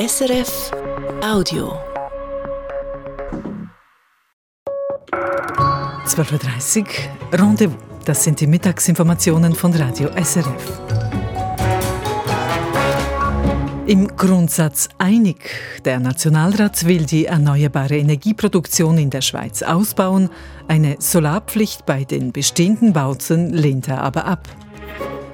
SRF Audio. 12.30 Uhr, Rendezvous. Das sind die Mittagsinformationen von Radio SRF. Im Grundsatz einig. Der Nationalrat will die erneuerbare Energieproduktion in der Schweiz ausbauen. Eine Solarpflicht bei den bestehenden Bauten lehnt er aber ab.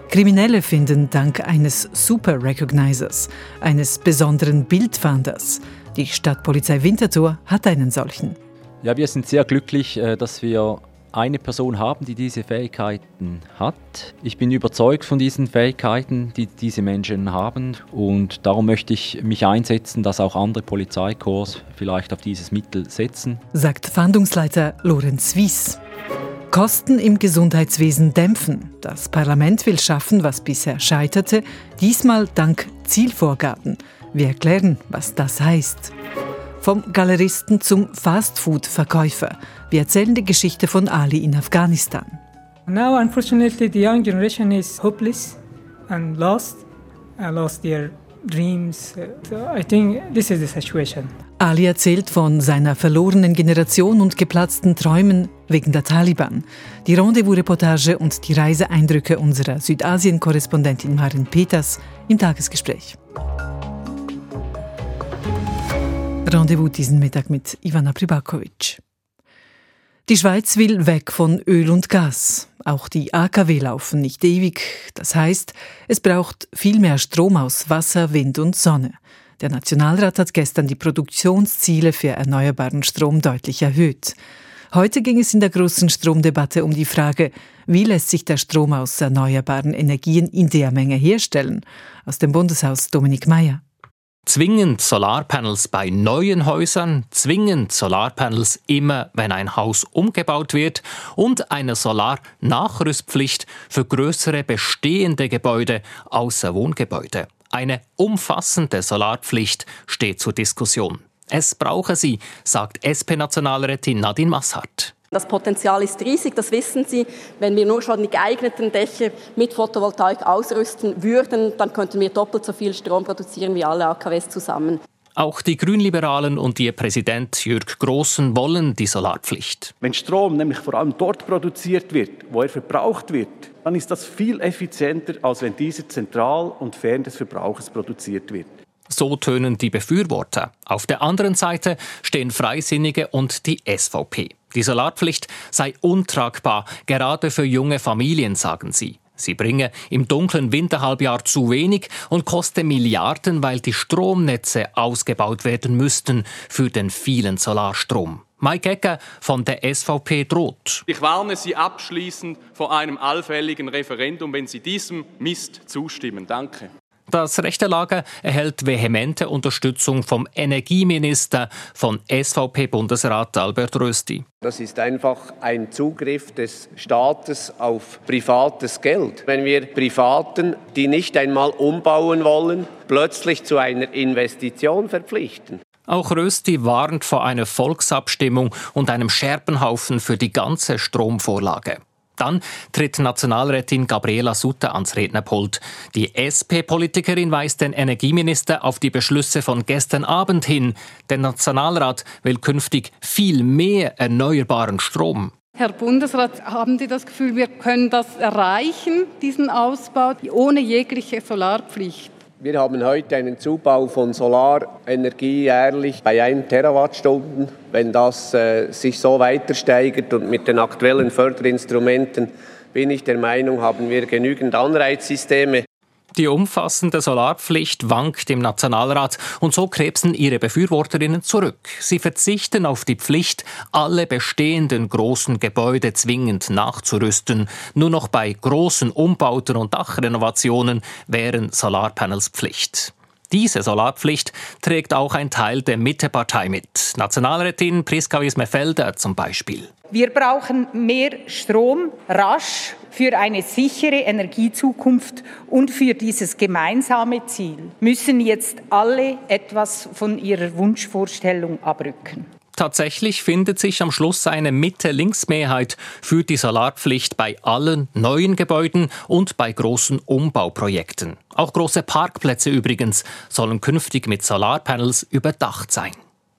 Kriminelle finden dank eines Super Recognizers, eines besonderen Bildfahnders. Die Stadtpolizei Winterthur hat einen solchen. Ja, wir sind sehr glücklich, äh, dass wir eine Person haben, die diese Fähigkeiten hat. Ich bin überzeugt von diesen Fähigkeiten, die diese Menschen haben und darum möchte ich mich einsetzen, dass auch andere Polizeikorps vielleicht auf dieses Mittel setzen. Sagt Fahndungsleiter Lorenz Wies. Kosten im Gesundheitswesen dämpfen. Das Parlament will schaffen, was bisher scheiterte, diesmal dank Zielvorgaben. Wir erklären, was das heißt. Vom Galeristen zum Fastfood-Verkäufer. Wir erzählen die Geschichte von Ali in Afghanistan. Now, unfortunately, the young generation is hopeless and lost. I lost their Ali erzählt von seiner verlorenen Generation und geplatzten Träumen wegen der Taliban. Die Rendezvous-Reportage und die Reiseeindrücke unserer Südasien-Korrespondentin Marin Peters im Tagesgespräch. Rendezvous diesen Mittag mit Ivana Pribakovic. Die Schweiz will weg von Öl und Gas. Auch die AKW laufen nicht ewig. Das heißt, es braucht viel mehr Strom aus Wasser, Wind und Sonne. Der Nationalrat hat gestern die Produktionsziele für erneuerbaren Strom deutlich erhöht. Heute ging es in der großen Stromdebatte um die Frage, wie lässt sich der Strom aus erneuerbaren Energien in der Menge herstellen? Aus dem Bundeshaus Dominik Mayer. Zwingend Solarpanels bei neuen Häusern, zwingend Solarpanels immer, wenn ein Haus umgebaut wird und eine Solarnachrüstpflicht für größere bestehende Gebäude außer Wohngebäude. Eine umfassende Solarpflicht steht zur Diskussion. Es brauche sie, sagt SP-Nationalrätin Nadine Massart. Das Potenzial ist riesig, das wissen Sie. Wenn wir nur schon die geeigneten Dächer mit Photovoltaik ausrüsten würden, dann könnten wir doppelt so viel Strom produzieren wie alle AKWs zusammen. Auch die Grünliberalen und ihr Präsident Jürg Großen wollen die Solarpflicht. Wenn Strom nämlich vor allem dort produziert wird, wo er verbraucht wird, dann ist das viel effizienter, als wenn dieser zentral und fern des Verbrauchers produziert wird. So tönen die Befürworter. Auf der anderen Seite stehen Freisinnige und die SVP. Die Solarpflicht sei untragbar, gerade für junge Familien, sagen sie. Sie bringe im dunklen Winterhalbjahr zu wenig und koste Milliarden, weil die Stromnetze ausgebaut werden müssten für den vielen Solarstrom. Mike Ecker von der SVP droht. Ich warne Sie abschließend vor einem allfälligen Referendum, wenn Sie diesem Mist zustimmen. Danke. Das rechte Lager erhält vehemente Unterstützung vom Energieminister von SVP-Bundesrat Albert Rösti. Das ist einfach ein Zugriff des Staates auf privates Geld. Wenn wir Privaten, die nicht einmal umbauen wollen, plötzlich zu einer Investition verpflichten. Auch Rösti warnt vor einer Volksabstimmung und einem Scherbenhaufen für die ganze Stromvorlage. Dann tritt Nationalrätin Gabriela Sutter ans Rednerpult. Die SP-Politikerin weist den Energieminister auf die Beschlüsse von gestern Abend hin. Der Nationalrat will künftig viel mehr erneuerbaren Strom. Herr Bundesrat, haben Sie das Gefühl, wir können das erreichen, diesen Ausbau, ohne jegliche Solarpflicht? Wir haben heute einen Zubau von Solarenergie jährlich bei 1 Terawattstunden. Wenn das äh, sich so weiter steigert und mit den aktuellen Förderinstrumenten, bin ich der Meinung, haben wir genügend Anreizsysteme. Die umfassende Solarpflicht wankt im Nationalrat und so krebsen ihre Befürworterinnen zurück. Sie verzichten auf die Pflicht, alle bestehenden großen Gebäude zwingend nachzurüsten. Nur noch bei großen Umbauten und Dachrenovationen wären Solarpanels Pflicht. Diese Solarpflicht trägt auch ein Teil der Mittepartei mit. Nationalrätin Priska Wiesmefelder zum Beispiel. Wir brauchen mehr Strom rasch für eine sichere Energiezukunft und für dieses gemeinsame Ziel müssen jetzt alle etwas von ihrer Wunschvorstellung abrücken. tatsächlich findet sich am Schluss eine Mitte-Links-Mehrheit für die Solarpflicht bei allen neuen Gebäuden und bei großen Umbauprojekten. Auch große Parkplätze übrigens sollen künftig mit Solarpanels überdacht sein.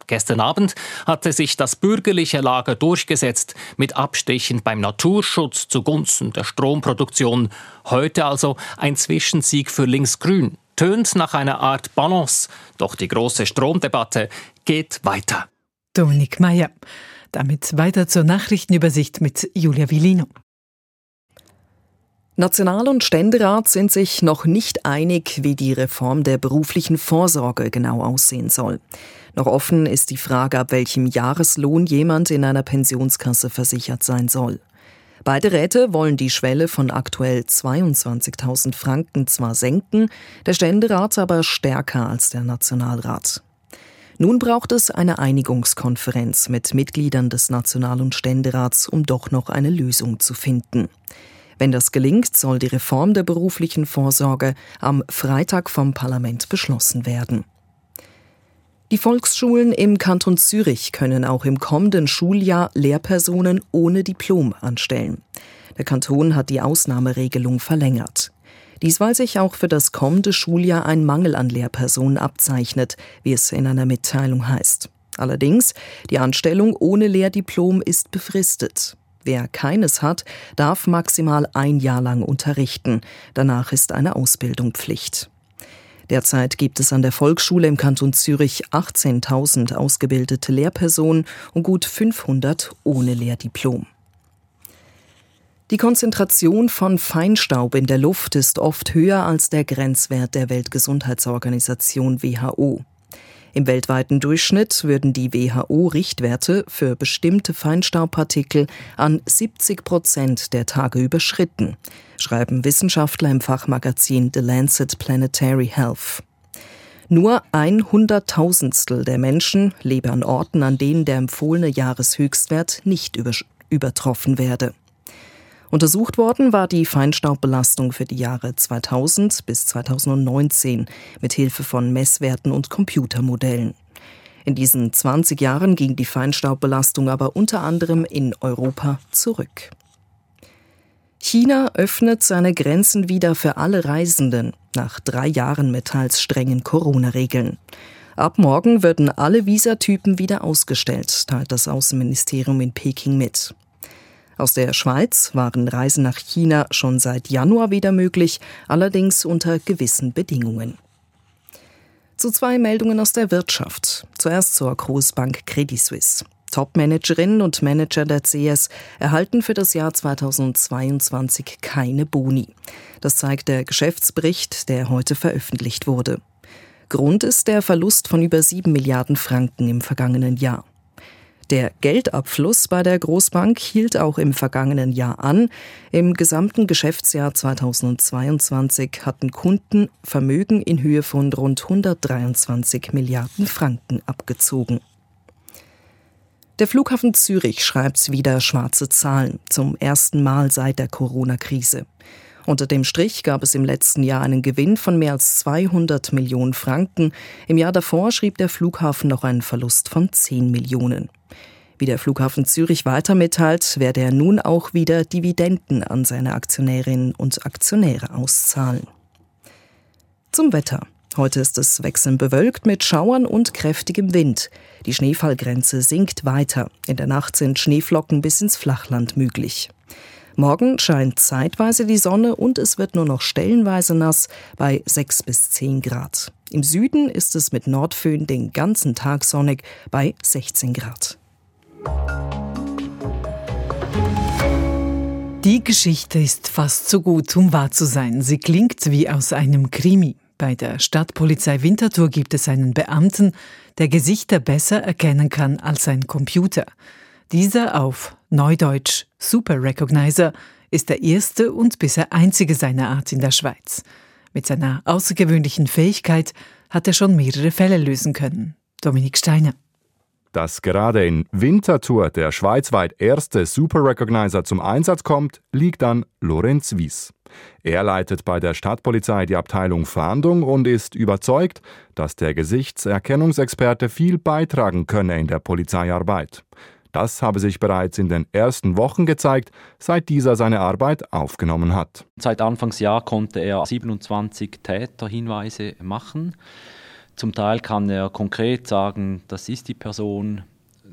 Gestern Abend hatte sich das bürgerliche Lager durchgesetzt, mit Abstrichen beim Naturschutz zugunsten der Stromproduktion. Heute also ein Zwischensieg für Linksgrün. Tönt nach einer Art Balance, doch die große Stromdebatte geht weiter. Dominik Mayer. Damit weiter zur Nachrichtenübersicht mit Julia Villino. National- und Ständerat sind sich noch nicht einig, wie die Reform der beruflichen Vorsorge genau aussehen soll. Noch offen ist die Frage, ab welchem Jahreslohn jemand in einer Pensionskasse versichert sein soll. Beide Räte wollen die Schwelle von aktuell 22.000 Franken zwar senken, der Ständerat aber stärker als der Nationalrat. Nun braucht es eine Einigungskonferenz mit Mitgliedern des National- und Ständerats, um doch noch eine Lösung zu finden. Wenn das gelingt, soll die Reform der beruflichen Vorsorge am Freitag vom Parlament beschlossen werden. Die Volksschulen im Kanton Zürich können auch im kommenden Schuljahr Lehrpersonen ohne Diplom anstellen. Der Kanton hat die Ausnahmeregelung verlängert. Dies, weil sich auch für das kommende Schuljahr ein Mangel an Lehrpersonen abzeichnet, wie es in einer Mitteilung heißt. Allerdings, die Anstellung ohne Lehrdiplom ist befristet. Wer keines hat, darf maximal ein Jahr lang unterrichten. Danach ist eine Ausbildung Pflicht. Derzeit gibt es an der Volksschule im Kanton Zürich 18.000 ausgebildete Lehrpersonen und gut 500 ohne Lehrdiplom. Die Konzentration von Feinstaub in der Luft ist oft höher als der Grenzwert der Weltgesundheitsorganisation WHO. Im weltweiten Durchschnitt würden die WHO-Richtwerte für bestimmte Feinstaubpartikel an 70 Prozent der Tage überschritten, schreiben Wissenschaftler im Fachmagazin The Lancet Planetary Health. Nur ein Hunderttausendstel der Menschen lebe an Orten, an denen der empfohlene Jahreshöchstwert nicht übertroffen werde. Untersucht worden war die Feinstaubbelastung für die Jahre 2000 bis 2019 mit Hilfe von Messwerten und Computermodellen. In diesen 20 Jahren ging die Feinstaubbelastung aber unter anderem in Europa zurück. China öffnet seine Grenzen wieder für alle Reisenden nach drei Jahren mit teils strengen Corona-Regeln. Ab morgen würden alle Visatypen wieder ausgestellt, teilt das Außenministerium in Peking mit. Aus der Schweiz waren Reisen nach China schon seit Januar wieder möglich, allerdings unter gewissen Bedingungen. Zu zwei Meldungen aus der Wirtschaft. Zuerst zur Großbank Credit Suisse. Top-Managerinnen und Manager der CS erhalten für das Jahr 2022 keine Boni. Das zeigt der Geschäftsbericht, der heute veröffentlicht wurde. Grund ist der Verlust von über sieben Milliarden Franken im vergangenen Jahr. Der Geldabfluss bei der Großbank hielt auch im vergangenen Jahr an. Im gesamten Geschäftsjahr 2022 hatten Kunden Vermögen in Höhe von rund 123 Milliarden Franken abgezogen. Der Flughafen Zürich schreibt wieder schwarze Zahlen, zum ersten Mal seit der Corona-Krise. Unter dem Strich gab es im letzten Jahr einen Gewinn von mehr als 200 Millionen Franken. Im Jahr davor schrieb der Flughafen noch einen Verlust von 10 Millionen. Wie der Flughafen Zürich weiter mitteilt, werde er nun auch wieder Dividenden an seine Aktionärinnen und Aktionäre auszahlen. Zum Wetter. Heute ist es wechselnd bewölkt mit Schauern und kräftigem Wind. Die Schneefallgrenze sinkt weiter. In der Nacht sind Schneeflocken bis ins Flachland möglich. Morgen scheint zeitweise die Sonne und es wird nur noch stellenweise nass bei 6 bis 10 Grad. Im Süden ist es mit Nordföhn den ganzen Tag sonnig bei 16 Grad. Die Geschichte ist fast so gut, um wahr zu sein. Sie klingt wie aus einem Krimi. Bei der Stadtpolizei Winterthur gibt es einen Beamten, der Gesichter besser erkennen kann als ein Computer. Dieser auf Neudeutsch Super Recognizer ist der erste und bisher einzige seiner Art in der Schweiz. Mit seiner außergewöhnlichen Fähigkeit hat er schon mehrere Fälle lösen können. Dominik Steiner. Dass gerade in Winterthur der schweizweit erste Super Recognizer zum Einsatz kommt, liegt an Lorenz Wies. Er leitet bei der Stadtpolizei die Abteilung Fahndung und ist überzeugt, dass der Gesichtserkennungsexperte viel beitragen könne in der Polizeiarbeit. Das habe sich bereits in den ersten Wochen gezeigt, seit dieser seine Arbeit aufgenommen hat. Seit Anfangsjahr konnte er 27 Täterhinweise machen. Zum Teil kann er konkret sagen, das ist die Person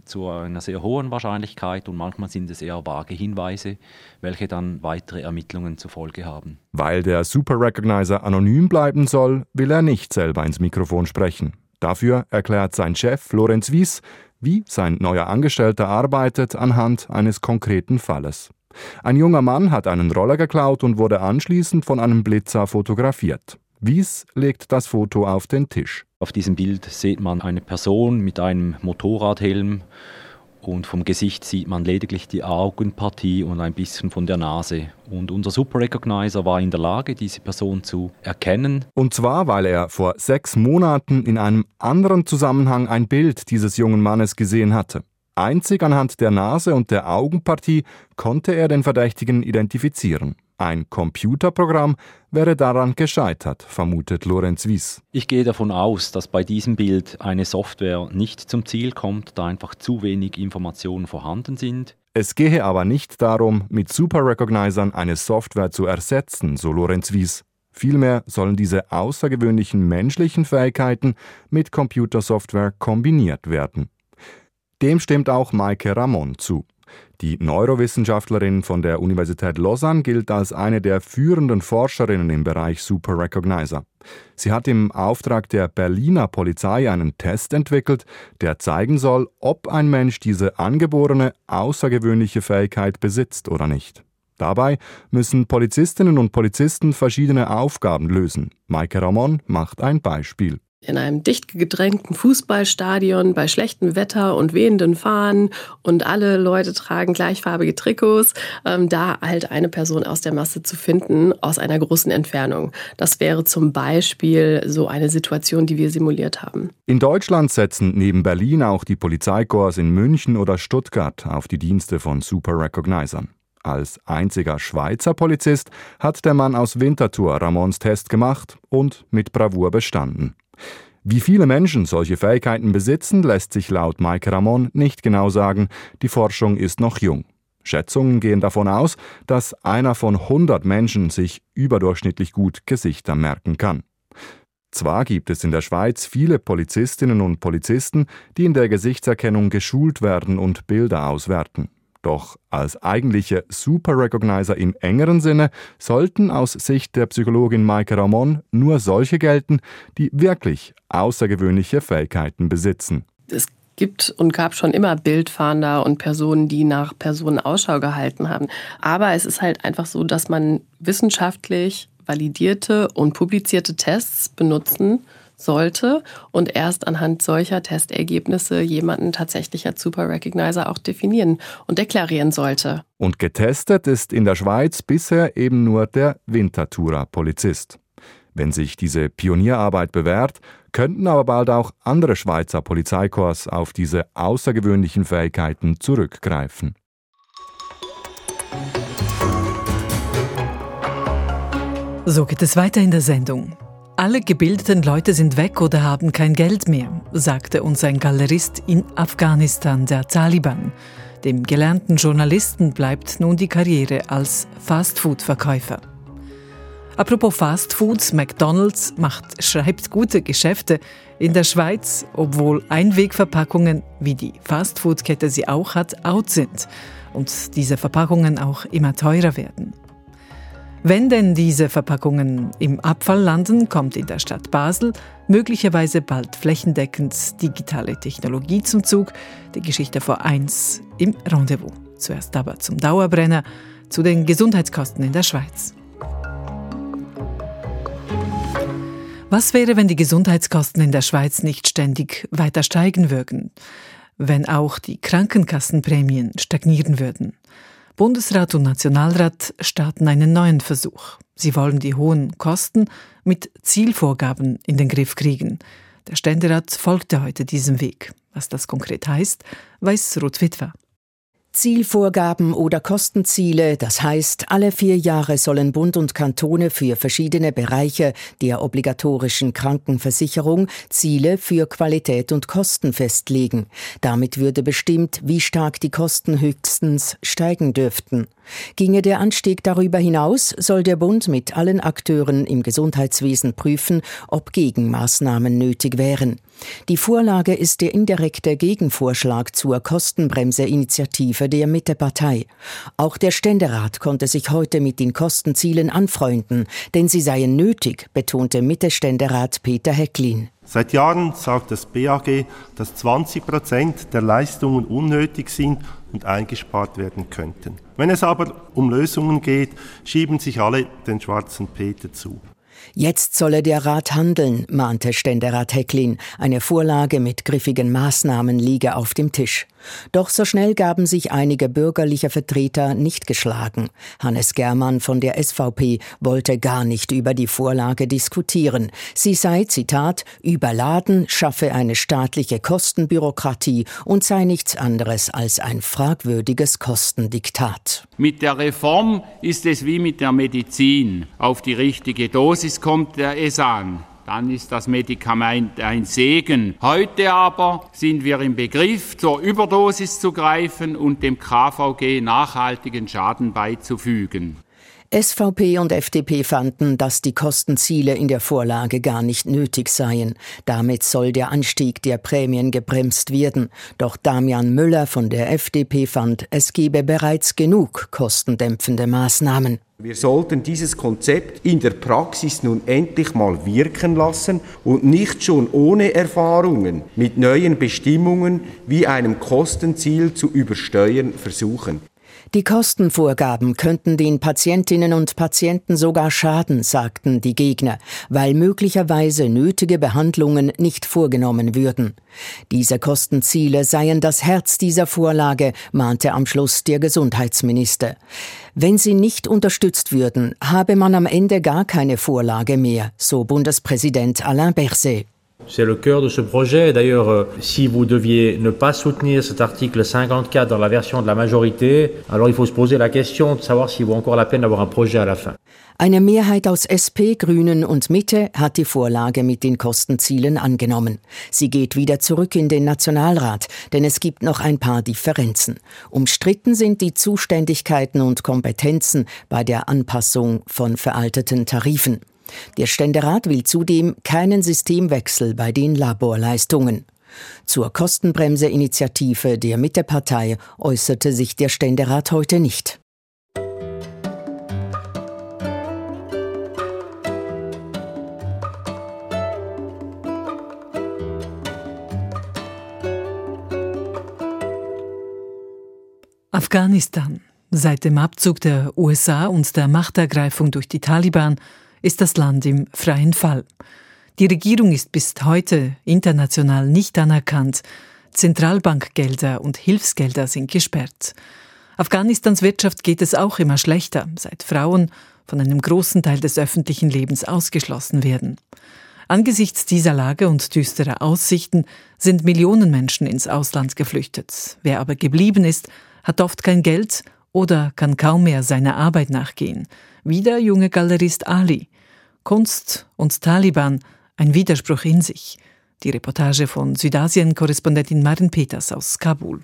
zu einer sehr hohen Wahrscheinlichkeit und manchmal sind es eher vage Hinweise, welche dann weitere Ermittlungen zur Folge haben. Weil der Super Recognizer anonym bleiben soll, will er nicht selber ins Mikrofon sprechen. Dafür erklärt sein Chef Florenz Wies, wie sein neuer Angestellter arbeitet anhand eines konkreten Falles. Ein junger Mann hat einen Roller geklaut und wurde anschließend von einem Blitzer fotografiert. Wies legt das Foto auf den Tisch. Auf diesem Bild sieht man eine Person mit einem Motorradhelm und vom Gesicht sieht man lediglich die Augenpartie und ein bisschen von der Nase. Und unser Super Recognizer war in der Lage, diese Person zu erkennen. Und zwar, weil er vor sechs Monaten in einem anderen Zusammenhang ein Bild dieses jungen Mannes gesehen hatte. Einzig anhand der Nase und der Augenpartie konnte er den Verdächtigen identifizieren. Ein Computerprogramm wäre daran gescheitert, vermutet Lorenz Wies. Ich gehe davon aus, dass bei diesem Bild eine Software nicht zum Ziel kommt, da einfach zu wenig Informationen vorhanden sind. Es gehe aber nicht darum, mit Super Recognizern eine Software zu ersetzen, so Lorenz Wies. Vielmehr sollen diese außergewöhnlichen menschlichen Fähigkeiten mit Computersoftware kombiniert werden. Dem stimmt auch Maike Ramon zu. Die Neurowissenschaftlerin von der Universität Lausanne gilt als eine der führenden Forscherinnen im Bereich Super Recognizer. Sie hat im Auftrag der Berliner Polizei einen Test entwickelt, der zeigen soll, ob ein Mensch diese angeborene, außergewöhnliche Fähigkeit besitzt oder nicht. Dabei müssen Polizistinnen und Polizisten verschiedene Aufgaben lösen. Maike Ramon macht ein Beispiel in einem dicht gedrängten Fußballstadion bei schlechtem Wetter und wehenden Fahnen und alle Leute tragen gleichfarbige Trikots, ähm, da halt eine Person aus der Masse zu finden aus einer großen Entfernung. Das wäre zum Beispiel so eine Situation, die wir simuliert haben. In Deutschland setzen neben Berlin auch die Polizeikorps in München oder Stuttgart auf die Dienste von Super Recognizern. Als einziger Schweizer Polizist hat der Mann aus Winterthur Ramons Test gemacht und mit Bravour bestanden. Wie viele Menschen solche Fähigkeiten besitzen, lässt sich laut Mike Ramon nicht genau sagen. Die Forschung ist noch jung. Schätzungen gehen davon aus, dass einer von 100 Menschen sich überdurchschnittlich gut Gesichter merken kann. Zwar gibt es in der Schweiz viele Polizistinnen und Polizisten, die in der Gesichtserkennung geschult werden und Bilder auswerten. Doch als eigentliche Super Recognizer im engeren Sinne sollten aus Sicht der Psychologin Maike Ramon nur solche gelten, die wirklich außergewöhnliche Fähigkeiten besitzen. Es gibt und gab schon immer Bildfahnder und Personen, die nach Personen Ausschau gehalten haben. Aber es ist halt einfach so, dass man wissenschaftlich validierte und publizierte Tests benutzen sollte und erst anhand solcher Testergebnisse jemanden tatsächlich als Super Recognizer auch definieren und deklarieren sollte. Und getestet ist in der Schweiz bisher eben nur der Winterthurer Polizist. Wenn sich diese Pionierarbeit bewährt, könnten aber bald auch andere Schweizer Polizeikorps auf diese außergewöhnlichen Fähigkeiten zurückgreifen. So geht es weiter in der Sendung. Alle gebildeten Leute sind weg oder haben kein Geld mehr, sagte uns ein Galerist in Afghanistan, der Taliban. Dem gelernten Journalisten bleibt nun die Karriere als Fastfood-Verkäufer. Apropos Fastfoods, McDonald's macht, schreibt gute Geschäfte in der Schweiz, obwohl Einwegverpackungen, wie die Fastfood-Kette sie auch hat, out sind und diese Verpackungen auch immer teurer werden. Wenn denn diese Verpackungen im Abfall landen, kommt in der Stadt Basel möglicherweise bald flächendeckend digitale Technologie zum Zug. Die Geschichte vor eins im Rendezvous. Zuerst aber zum Dauerbrenner, zu den Gesundheitskosten in der Schweiz. Was wäre, wenn die Gesundheitskosten in der Schweiz nicht ständig weiter steigen würden? Wenn auch die Krankenkassenprämien stagnieren würden? Bundesrat und Nationalrat starten einen neuen Versuch. Sie wollen die hohen Kosten mit Zielvorgaben in den Griff kriegen. Der Ständerat folgte heute diesem Weg. Was das konkret heißt, weiß Ruth Witwer. Zielvorgaben oder Kostenziele, das heißt, alle vier Jahre sollen Bund und Kantone für verschiedene Bereiche der obligatorischen Krankenversicherung Ziele für Qualität und Kosten festlegen. Damit würde bestimmt, wie stark die Kosten höchstens steigen dürften. Ginge der Anstieg darüber hinaus, soll der Bund mit allen Akteuren im Gesundheitswesen prüfen, ob Gegenmaßnahmen nötig wären. Die Vorlage ist der indirekte Gegenvorschlag zur Kostenbremse-Initiative der Mittepartei. Auch der Ständerat konnte sich heute mit den Kostenzielen anfreunden, denn sie seien nötig, betonte Mitte-Ständerat Peter Hecklin. Seit Jahren sagt das BAG, dass 20 Prozent der Leistungen unnötig sind und eingespart werden könnten. Wenn es aber um Lösungen geht, schieben sich alle den schwarzen Peter zu. Jetzt solle der Rat handeln, mahnte Ständerat Hecklin. Eine Vorlage mit griffigen Maßnahmen liege auf dem Tisch. Doch so schnell gaben sich einige bürgerliche Vertreter nicht geschlagen. Hannes Germann von der SVP wollte gar nicht über die Vorlage diskutieren. Sie sei, Zitat, überladen, schaffe eine staatliche Kostenbürokratie und sei nichts anderes als ein fragwürdiges Kostendiktat. Mit der Reform ist es wie mit der Medizin. Auf die richtige Dosis kommt es an dann ist das Medikament ein Segen. Heute aber sind wir im Begriff, zur Überdosis zu greifen und dem KVG nachhaltigen Schaden beizufügen. SVP und FDP fanden, dass die Kostenziele in der Vorlage gar nicht nötig seien. Damit soll der Anstieg der Prämien gebremst werden. Doch Damian Müller von der FDP fand, es gebe bereits genug kostendämpfende Maßnahmen. Wir sollten dieses Konzept in der Praxis nun endlich mal wirken lassen und nicht schon ohne Erfahrungen mit neuen Bestimmungen wie einem Kostenziel zu übersteuern versuchen. Die Kostenvorgaben könnten den Patientinnen und Patienten sogar schaden, sagten die Gegner, weil möglicherweise nötige Behandlungen nicht vorgenommen würden. Diese Kostenziele seien das Herz dieser Vorlage, mahnte am Schluss der Gesundheitsminister. Wenn sie nicht unterstützt würden, habe man am Ende gar keine Vorlage mehr, so Bundespräsident Alain Berset. C'est le cœur de ce projet. D'ailleurs, euh, si vous deviez ne pas soutenir cet article 54 dans la version de la majorité, alors il faut se poser la question de savoir s'il vaut encore la peine d'avoir un projet à la fin. Eine Mehrheit aus SP, Grünen und Mitte hat die Vorlage mit den Kostenzielen angenommen. Sie geht wieder zurück in den Nationalrat, denn es gibt noch ein paar Differenzen. Umstritten sind die Zuständigkeiten und Kompetenzen bei der Anpassung von veralteten Tarifen. Der Ständerat will zudem keinen Systemwechsel bei den Laborleistungen. Zur Kostenbremse-Initiative der Mittepartei äußerte sich der Ständerat heute nicht. Afghanistan. Seit dem Abzug der USA und der Machtergreifung durch die Taliban ist das Land im freien Fall. Die Regierung ist bis heute international nicht anerkannt. Zentralbankgelder und Hilfsgelder sind gesperrt. Afghanistans Wirtschaft geht es auch immer schlechter, seit Frauen von einem großen Teil des öffentlichen Lebens ausgeschlossen werden. Angesichts dieser Lage und düsterer Aussichten sind Millionen Menschen ins Ausland geflüchtet. Wer aber geblieben ist, hat oft kein Geld oder kann kaum mehr seiner Arbeit nachgehen. Wie der junge Galerist Ali. Kunst und Taliban, ein Widerspruch in sich. Die Reportage von Südasien-Korrespondentin Marin Peters aus Kabul.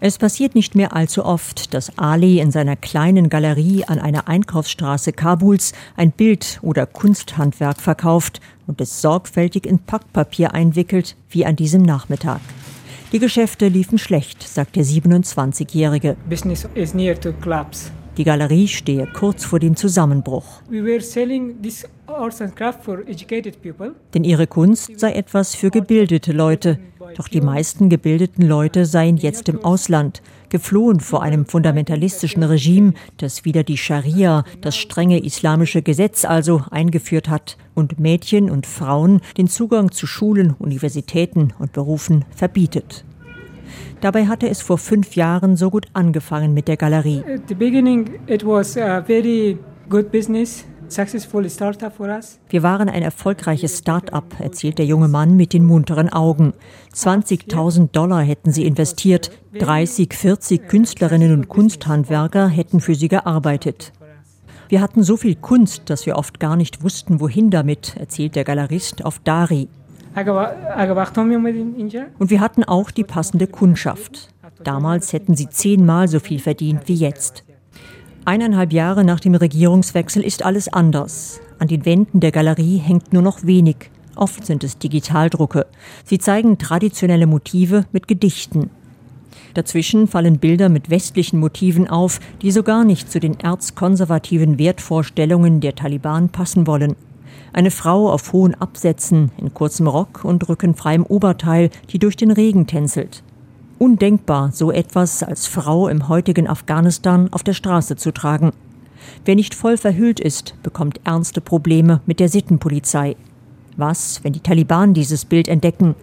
Es passiert nicht mehr allzu oft, dass Ali in seiner kleinen Galerie an einer Einkaufsstraße Kabuls ein Bild oder Kunsthandwerk verkauft und es sorgfältig in Packpapier einwickelt, wie an diesem Nachmittag. Die Geschäfte liefen schlecht, sagt der 27-Jährige. Business is near to collapse. Die Galerie stehe kurz vor dem Zusammenbruch. Denn ihre Kunst sei etwas für gebildete Leute. Doch die meisten gebildeten Leute seien jetzt im Ausland, geflohen vor einem fundamentalistischen Regime, das wieder die Scharia, das strenge islamische Gesetz also, eingeführt hat und Mädchen und Frauen den Zugang zu Schulen, Universitäten und Berufen verbietet. Dabei hatte es vor fünf Jahren so gut angefangen mit der Galerie. At the beginning it was a very good business. Wir waren ein erfolgreiches Start-up, erzählt der junge Mann mit den munteren Augen. 20.000 Dollar hätten sie investiert, 30, 40 Künstlerinnen und Kunsthandwerker hätten für sie gearbeitet. Wir hatten so viel Kunst, dass wir oft gar nicht wussten, wohin damit, erzählt der Galerist auf Dari. Und wir hatten auch die passende Kundschaft. Damals hätten sie zehnmal so viel verdient wie jetzt. Eineinhalb Jahre nach dem Regierungswechsel ist alles anders. An den Wänden der Galerie hängt nur noch wenig. Oft sind es Digitaldrucke. Sie zeigen traditionelle Motive mit Gedichten. Dazwischen fallen Bilder mit westlichen Motiven auf, die so gar nicht zu den erzkonservativen Wertvorstellungen der Taliban passen wollen. Eine Frau auf hohen Absätzen, in kurzem Rock und rückenfreiem Oberteil, die durch den Regen tänzelt. Undenkbar, so etwas als Frau im heutigen Afghanistan auf der Straße zu tragen. Wer nicht voll verhüllt ist, bekommt ernste Probleme mit der Sittenpolizei. Was, wenn die Taliban dieses Bild entdecken?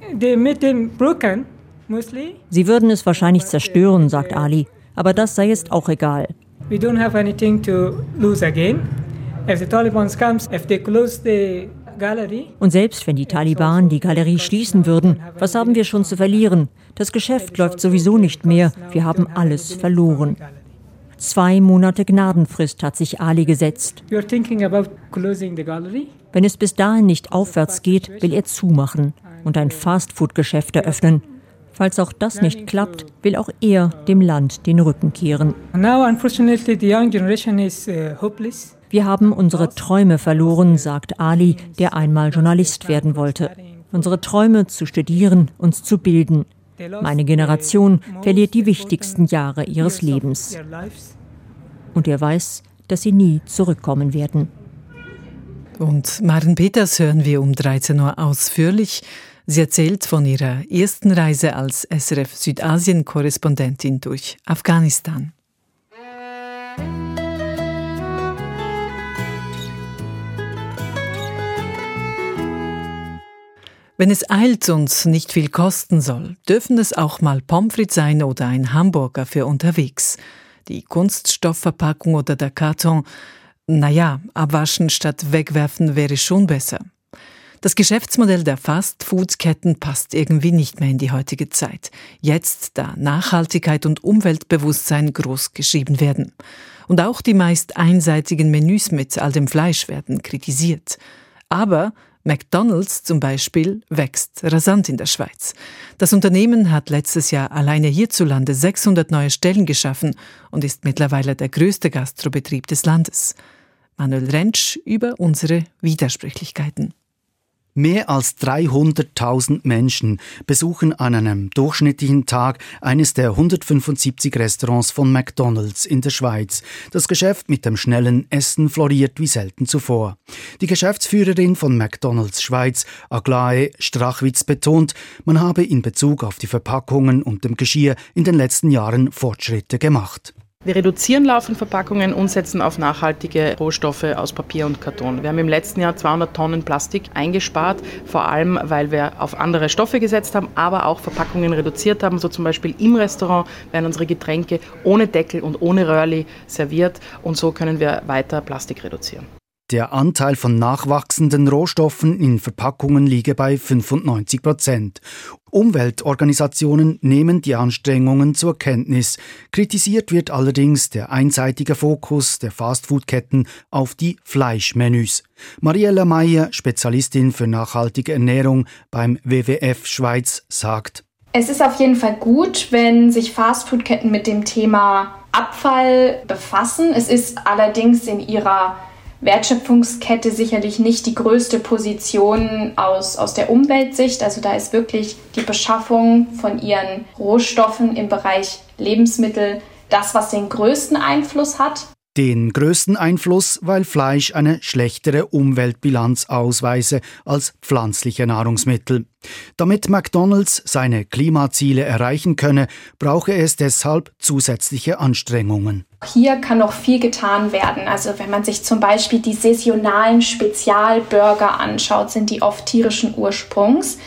Sie würden es wahrscheinlich zerstören, sagt Ali. Aber das sei jetzt auch egal. We don't have anything to lose again. If the Taliban comes, if they close the und selbst wenn die Taliban die Galerie schließen würden, was haben wir schon zu verlieren? Das Geschäft läuft sowieso nicht mehr. Wir haben alles verloren. Zwei Monate Gnadenfrist hat sich Ali gesetzt. Wenn es bis dahin nicht aufwärts geht, will er zumachen und ein Fastfood-Geschäft eröffnen. Falls auch das nicht klappt, will auch er dem Land den Rücken kehren. Wir haben unsere Träume verloren, sagt Ali, der einmal Journalist werden wollte. Unsere Träume zu studieren, uns zu bilden. Meine Generation verliert die wichtigsten Jahre ihres Lebens. Und er weiß, dass sie nie zurückkommen werden. Und Maren Peters hören wir um 13 Uhr ausführlich. Sie erzählt von ihrer ersten Reise als SRF Südasien-Korrespondentin durch Afghanistan. Wenn es eilt und nicht viel kosten soll, dürfen es auch mal Pommes frites sein oder ein Hamburger für unterwegs. Die Kunststoffverpackung oder der Karton, naja, abwaschen statt wegwerfen wäre schon besser. Das Geschäftsmodell der Fast-Food-Ketten passt irgendwie nicht mehr in die heutige Zeit. Jetzt, da Nachhaltigkeit und Umweltbewusstsein groß geschrieben werden. Und auch die meist einseitigen Menüs mit all dem Fleisch werden kritisiert. Aber McDonald's zum Beispiel wächst rasant in der Schweiz. Das Unternehmen hat letztes Jahr alleine hierzulande 600 neue Stellen geschaffen und ist mittlerweile der größte Gastrobetrieb des Landes. Manuel Rentsch über unsere Widersprüchlichkeiten. Mehr als 300.000 Menschen besuchen an einem durchschnittlichen Tag eines der 175 Restaurants von McDonald's in der Schweiz. Das Geschäft mit dem schnellen Essen floriert wie selten zuvor. Die Geschäftsführerin von McDonald's Schweiz, Aglae Strachwitz, betont, man habe in Bezug auf die Verpackungen und dem Geschirr in den letzten Jahren Fortschritte gemacht. Wir reduzieren laufend Verpackungen und setzen auf nachhaltige Rohstoffe aus Papier und Karton. Wir haben im letzten Jahr 200 Tonnen Plastik eingespart, vor allem weil wir auf andere Stoffe gesetzt haben, aber auch Verpackungen reduziert haben. So zum Beispiel im Restaurant werden unsere Getränke ohne Deckel und ohne Röhrli serviert und so können wir weiter Plastik reduzieren. Der Anteil von nachwachsenden Rohstoffen in Verpackungen liege bei 95 Prozent. Umweltorganisationen nehmen die Anstrengungen zur Kenntnis. Kritisiert wird allerdings der einseitige Fokus der Fastfood-Ketten auf die Fleischmenüs. Mariella Meyer, Spezialistin für nachhaltige Ernährung beim WWF Schweiz, sagt, es ist auf jeden Fall gut, wenn sich Fastfood-Ketten mit dem Thema Abfall befassen. Es ist allerdings in ihrer Wertschöpfungskette sicherlich nicht die größte Position aus, aus der Umweltsicht. Also da ist wirklich die Beschaffung von ihren Rohstoffen im Bereich Lebensmittel das, was den größten Einfluss hat. Den größten Einfluss, weil Fleisch eine schlechtere Umweltbilanz ausweise als pflanzliche Nahrungsmittel. Damit McDonald's seine Klimaziele erreichen könne, brauche es deshalb zusätzliche Anstrengungen. Hier kann noch viel getan werden. Also wenn man sich zum Beispiel die saisonalen Spezialburger anschaut, sind die oft tierischen Ursprungs.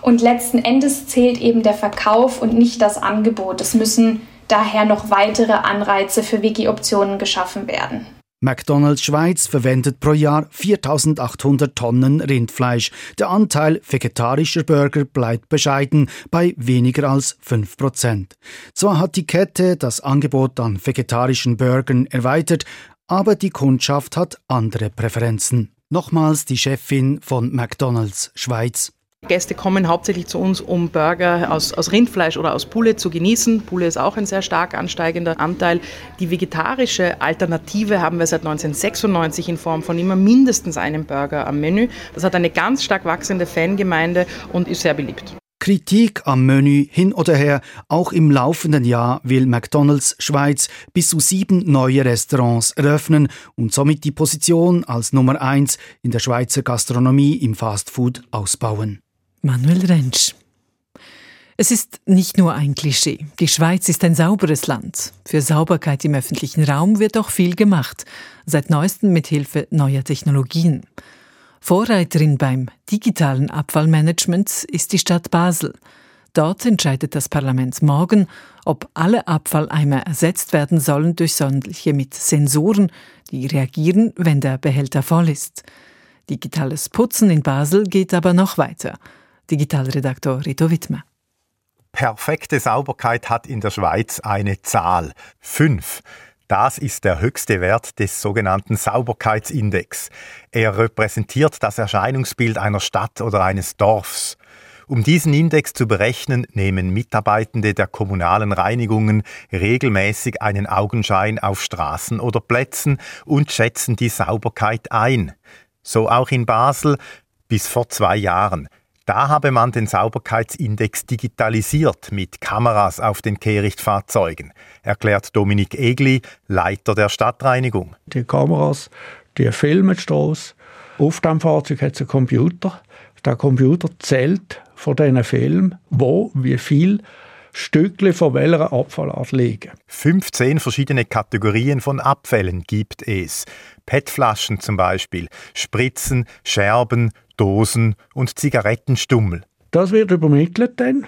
Und letzten Endes zählt eben der Verkauf und nicht das Angebot. Es müssen daher noch weitere Anreize für Wiki-Optionen geschaffen werden. McDonald's Schweiz verwendet pro Jahr 4800 Tonnen Rindfleisch. Der Anteil vegetarischer Burger bleibt bescheiden bei weniger als 5 Prozent. Zwar hat die Kette das Angebot an vegetarischen Burgern erweitert, aber die Kundschaft hat andere Präferenzen. Nochmals die Chefin von McDonald's Schweiz. Gäste kommen hauptsächlich zu uns, um Burger aus, aus Rindfleisch oder aus Pulle zu genießen. Pulle ist auch ein sehr stark ansteigender Anteil. Die vegetarische Alternative haben wir seit 1996 in Form von immer mindestens einem Burger am Menü. Das hat eine ganz stark wachsende Fangemeinde und ist sehr beliebt. Kritik am Menü hin oder her. Auch im laufenden Jahr will McDonald's Schweiz bis zu sieben neue Restaurants eröffnen und somit die Position als Nummer eins in der Schweizer Gastronomie im Fastfood ausbauen. Manuel Rentsch. Es ist nicht nur ein Klischee. Die Schweiz ist ein sauberes Land. Für Sauberkeit im öffentlichen Raum wird auch viel gemacht, seit neuestem mit Hilfe neuer Technologien. Vorreiterin beim digitalen Abfallmanagement ist die Stadt Basel. Dort entscheidet das Parlament morgen, ob alle Abfalleimer ersetzt werden sollen durch solche mit Sensoren, die reagieren, wenn der Behälter voll ist. Digitales Putzen in Basel geht aber noch weiter. Digitalredaktor Rito Wittmer. Perfekte Sauberkeit hat in der Schweiz eine Zahl. Fünf. Das ist der höchste Wert des sogenannten Sauberkeitsindex. Er repräsentiert das Erscheinungsbild einer Stadt oder eines Dorfs. Um diesen Index zu berechnen, nehmen Mitarbeitende der kommunalen Reinigungen regelmäßig einen Augenschein auf Straßen oder Plätzen und schätzen die Sauberkeit ein. So auch in Basel bis vor zwei Jahren. Da habe man den Sauberkeitsindex digitalisiert mit Kameras auf den Kehrichtfahrzeugen, erklärt Dominik Egli, Leiter der Stadtreinigung. Die Kameras, die filmen die Strasse. Auf dem Fahrzeug hat es einen Computer. Der Computer zählt von diesen Filmen, wo, wie viel Stückchen von welcher Abfallart liegen. 15 verschiedene Kategorien von Abfällen gibt es. PET-Flaschen zum Beispiel, Spritzen, Scherben, Dosen und Zigarettenstummel. Das wird übermittelt dann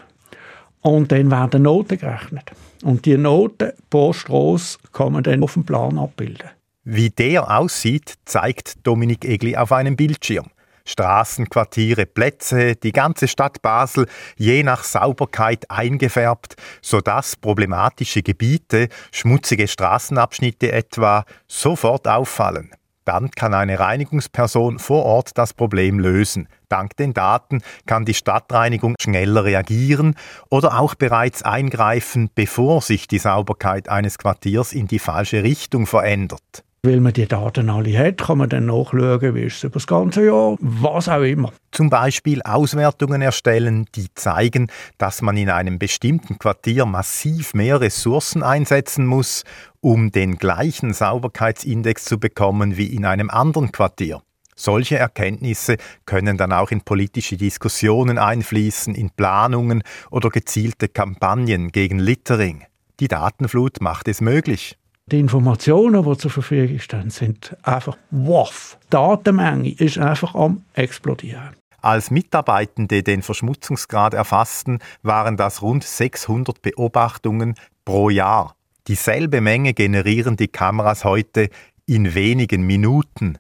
und dann werden Noten gerechnet. Und die Noten pro Strasse kann man dann auf dem Plan abbilden. Wie der aussieht, zeigt Dominik Egli auf einem Bildschirm. Straßen, Quartiere, Plätze, die ganze Stadt Basel je nach Sauberkeit eingefärbt, sodass problematische Gebiete, schmutzige Straßenabschnitte etwa, sofort auffallen. Dann kann eine Reinigungsperson vor Ort das Problem lösen. Dank den Daten kann die Stadtreinigung schneller reagieren oder auch bereits eingreifen, bevor sich die Sauberkeit eines Quartiers in die falsche Richtung verändert. Weil man die Daten alle hat, kann man dann nachschauen, wie ist es über das ganze Jahr, was auch immer. Zum Beispiel Auswertungen erstellen, die zeigen, dass man in einem bestimmten Quartier massiv mehr Ressourcen einsetzen muss, um den gleichen Sauberkeitsindex zu bekommen wie in einem anderen Quartier. Solche Erkenntnisse können dann auch in politische Diskussionen einfließen, in Planungen oder gezielte Kampagnen gegen Littering. Die Datenflut macht es möglich. Die Informationen, die zur Verfügung stehen, sind einfach wow. Die Datenmenge ist einfach am explodieren. Als Mitarbeitende den Verschmutzungsgrad erfassten, waren das rund 600 Beobachtungen pro Jahr. Dieselbe Menge generieren die Kameras heute in wenigen Minuten.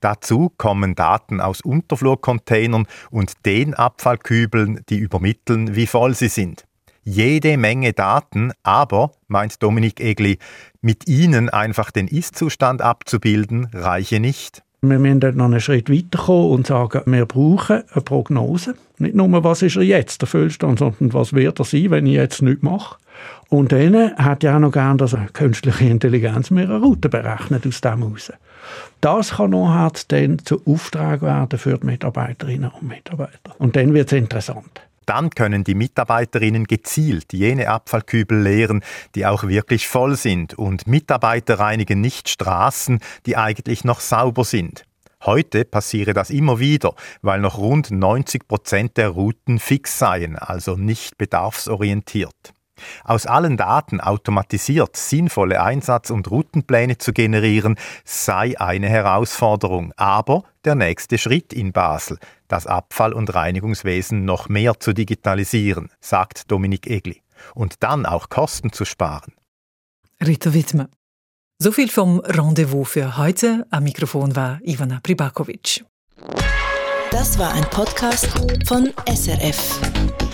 Dazu kommen Daten aus Unterflurcontainern und den Abfallkübeln, die übermitteln, wie voll sie sind jede Menge Daten, aber, meint Dominik Egli, mit ihnen einfach den Ist-Zustand abzubilden, reiche nicht. Wir müssen dort noch einen Schritt weiterkommen und sagen, wir brauchen eine Prognose. Nicht nur, was ist er jetzt, der Füllstand, sondern was wird er sein, wenn ich jetzt nichts mache. Und dann hat ja auch noch gern, dass eine künstliche Intelligenz mir eine Route berechnet aus dem heraus. Das kann nachher dann zu Auftrag werden für die Mitarbeiterinnen und Mitarbeiter. Und dann wird es interessant. Dann können die Mitarbeiterinnen gezielt jene Abfallkübel leeren, die auch wirklich voll sind. Und Mitarbeiter reinigen nicht Straßen, die eigentlich noch sauber sind. Heute passiere das immer wieder, weil noch rund 90 Prozent der Routen fix seien, also nicht bedarfsorientiert. Aus allen Daten automatisiert sinnvolle Einsatz- und Routenpläne zu generieren, sei eine Herausforderung, aber der nächste Schritt in Basel, das Abfall- und Reinigungswesen noch mehr zu digitalisieren, sagt Dominik Egli, und dann auch Kosten zu sparen. Rita Wittmer. So viel vom Rendezvous für heute. Am Mikrofon war Ivana Pribakovic. Das war ein Podcast von SRF.